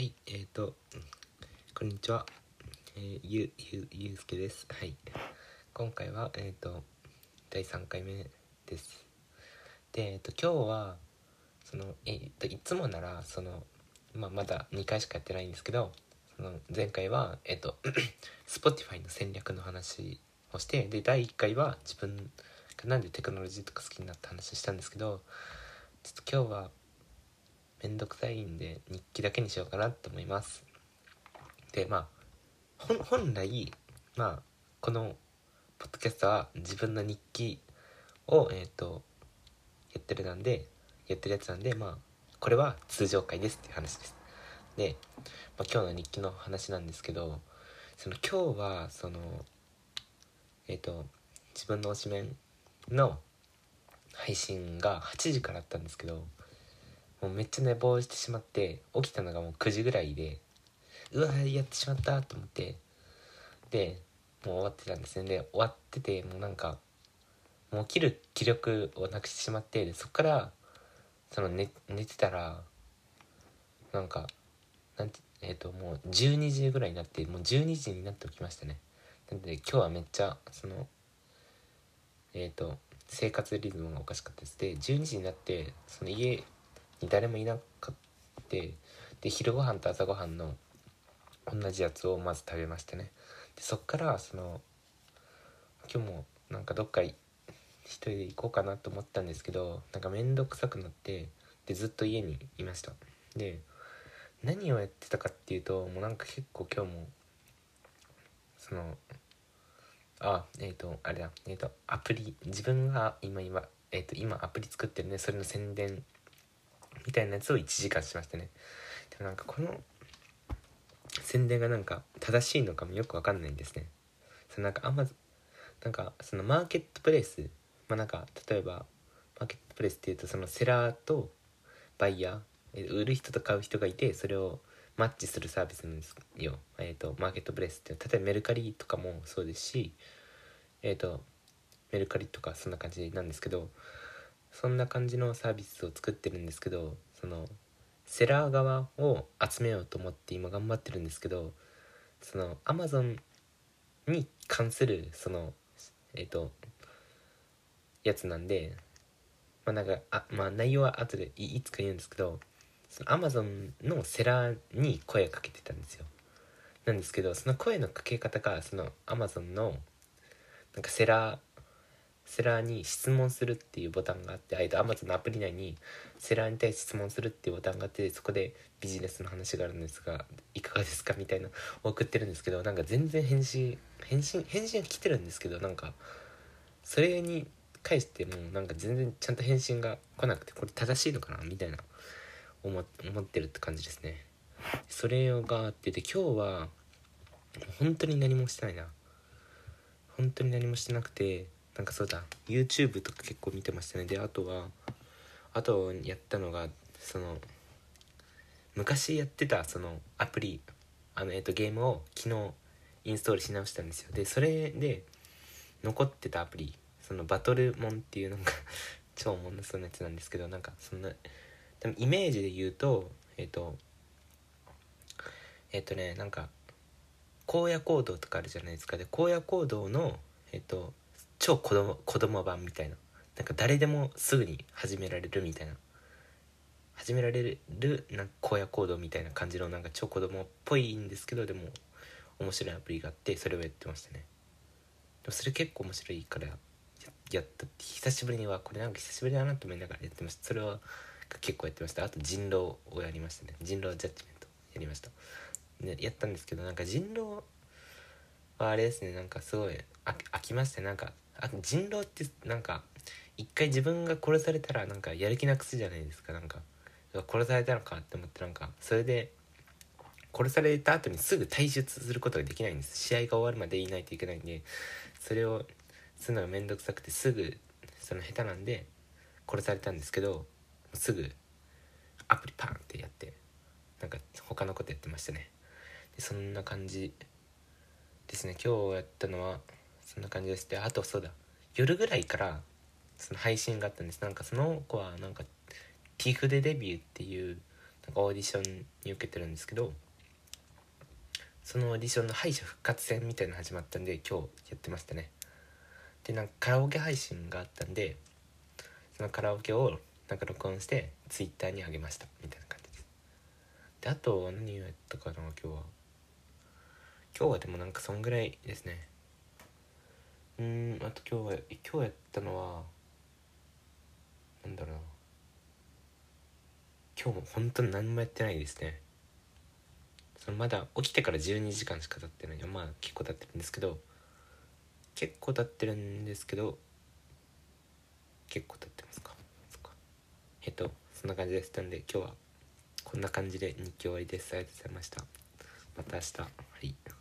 はいえー、とこんにちは。えー、ゆ、ゆ、ゆうすけです。はい。今回は、えっ、と、第3回目です。で、えっ、と、今日は、その、えっ、と、いつもなら、その、まあ、まだ2回しかやってないんですけど、その、前回は、えっ、と、Spotify の戦略の話をして、で、第1回は自分がなんでテクノロジーとか好きになった話したんですけど、ちょっと今日は、めんどくさいんで日記だけにしようかなと思います。でまあ本来まあこのポッドキャストは自分の日記をえっ、とやってるなんでやってるやつなんでまあこれは通常回ですっていう話です。で、まあ、今日の日記の話なんですけどその今日はそのえっ、と自分の推しメンの配信が8時からあったんですけどもうめっちゃ寝坊してしまって起きたのがもう9時ぐらいでうわやってしまったと思ってでもう終わってたんですね。で終わっててもうなんかもう起きる気力をなくしてしまってそっからその寝寝てたらなんかなんてえっ、ともう12時ぐらいになってもう12時になって起きましたね。なので今日はめっちゃそのえっ、と生活リズムがおかしかったです。で12時になってその家に誰もいなかってで昼ご飯と朝ごはんの同じやつをまず食べましてね。でそっからその今日もなんかどっか一人で行こうかなと思ったんですけどなんか面倒くさくなってでずっと家にいました。で何をやってたかっていうともうなんか結構今日もそのあえっ、とあれだえっ、とアプリ自分が今今えっ、と今アプリ作ってるねそれの宣伝みたいなやつを1時間しましたね。でもなんかこの宣伝がなんか正しいのかもよくわかんないんですね。そのなんかあんまなんかそのマーケットプレイスまあなんか例えばマーケットプレイスっていうとそのセラーとバイヤー売る人と買う人がいてそれをマッチするサービスなんですよ。えっ、とマーケットプレイスって例えばメルカリとかもそうですしえっ、とメルカリとかそんな感じなんですけどそんな感じのサービスを作ってるんですけどそのセラー側を集めようと思って今頑張ってるんですけどそのアマゾンに関するそのえっ、とやつなんでまあなんかあまあ内容は後でいいつか言うんですけどそのアマゾンのセラーに声かけてたんですよ。なんですけどその声のかけ方がそのアマゾンのなんかセラーセラーに質問するっていうボタンがあってあえて Amazon のアプリ内にセラーに対して質問するっていうボタンがあってそこでビジネスの話があるんですがいかがですかみたいな送ってるんですけどなんか全然返信返信返信が来てるんですけどなんかそれに返してもなんか全然ちゃんと返信が来なくてこれ正しいのかなみたいな思思ってるって感じですね。それがあってで今日は本当に何もしてないな本当に何もしてなくてなんかそうだ。YouTube とか結構見てましたね。であとはあとやったのがその昔やってたそのアプリあのえっとゲームを昨日インストールし直したんですよ。でそれで残ってたアプリそのバトルモンっていうなんか超もんのそうなやつなんですけどなんかそんな多分イメージで言うとえっとえっとねなんか荒野行動とかあるじゃないですか。で荒野行動のえっと超子供子供版みたいな。なんか誰でもすぐに始められるみたいな。始められるなんか荒野行動みたいな感じのなんか超子供っぽいんですけどでも面白いアプリがあってそれをやってましたね。でもそれ結構面白いからやった。って久しぶりにはこれなんか久しぶりだなと思いながらやってました。それは結構やってました。あと人狼をやりましたね。人狼ジャッジメントやりました。でやったんですけどなんか人狼はあれですね。なんかすごい飽きましたね。なんかあと人狼ってなんか一回自分が殺されたらなんかやる気なくすじゃないですかなんか。殺されたのかって思ってなんかそれで殺された後にすぐ退出することができないんです。試合が終わるまでいないといけないんでそれをするのが面倒くさくてすぐその下手なんで殺されたんですけどすぐアプリパンってやってなんか他のことやってましたね。でそんな感じですね。今日やったのはそんな感じです。であとそうだ。夜ぐらいからその配信があったんです。なんかその子はなんか t i f でデビューっていうなんかオーディションに受けてるんですけどそのオーディションの敗者復活戦みたいなの始まったんで今日やってましたね。でなんかカラオケ配信があったんでそのカラオケをなんか録音してツイッターにあげました。みたいな感じです。であと何をやったかな今日は。今日はでもなんかそんぐらいですね。うんあと今日は今日やったのはなんだろうな。今日も本当に何もやってないですね。そのまだ起きてから12時間しか経ってないまあ結構経ってるんですけど結構経ってるんですけど結構経ってますか。そっか。えっとそんな感じでしたんで今日はこんな感じで日記終わりです。ありがとうございました。また明日。はい。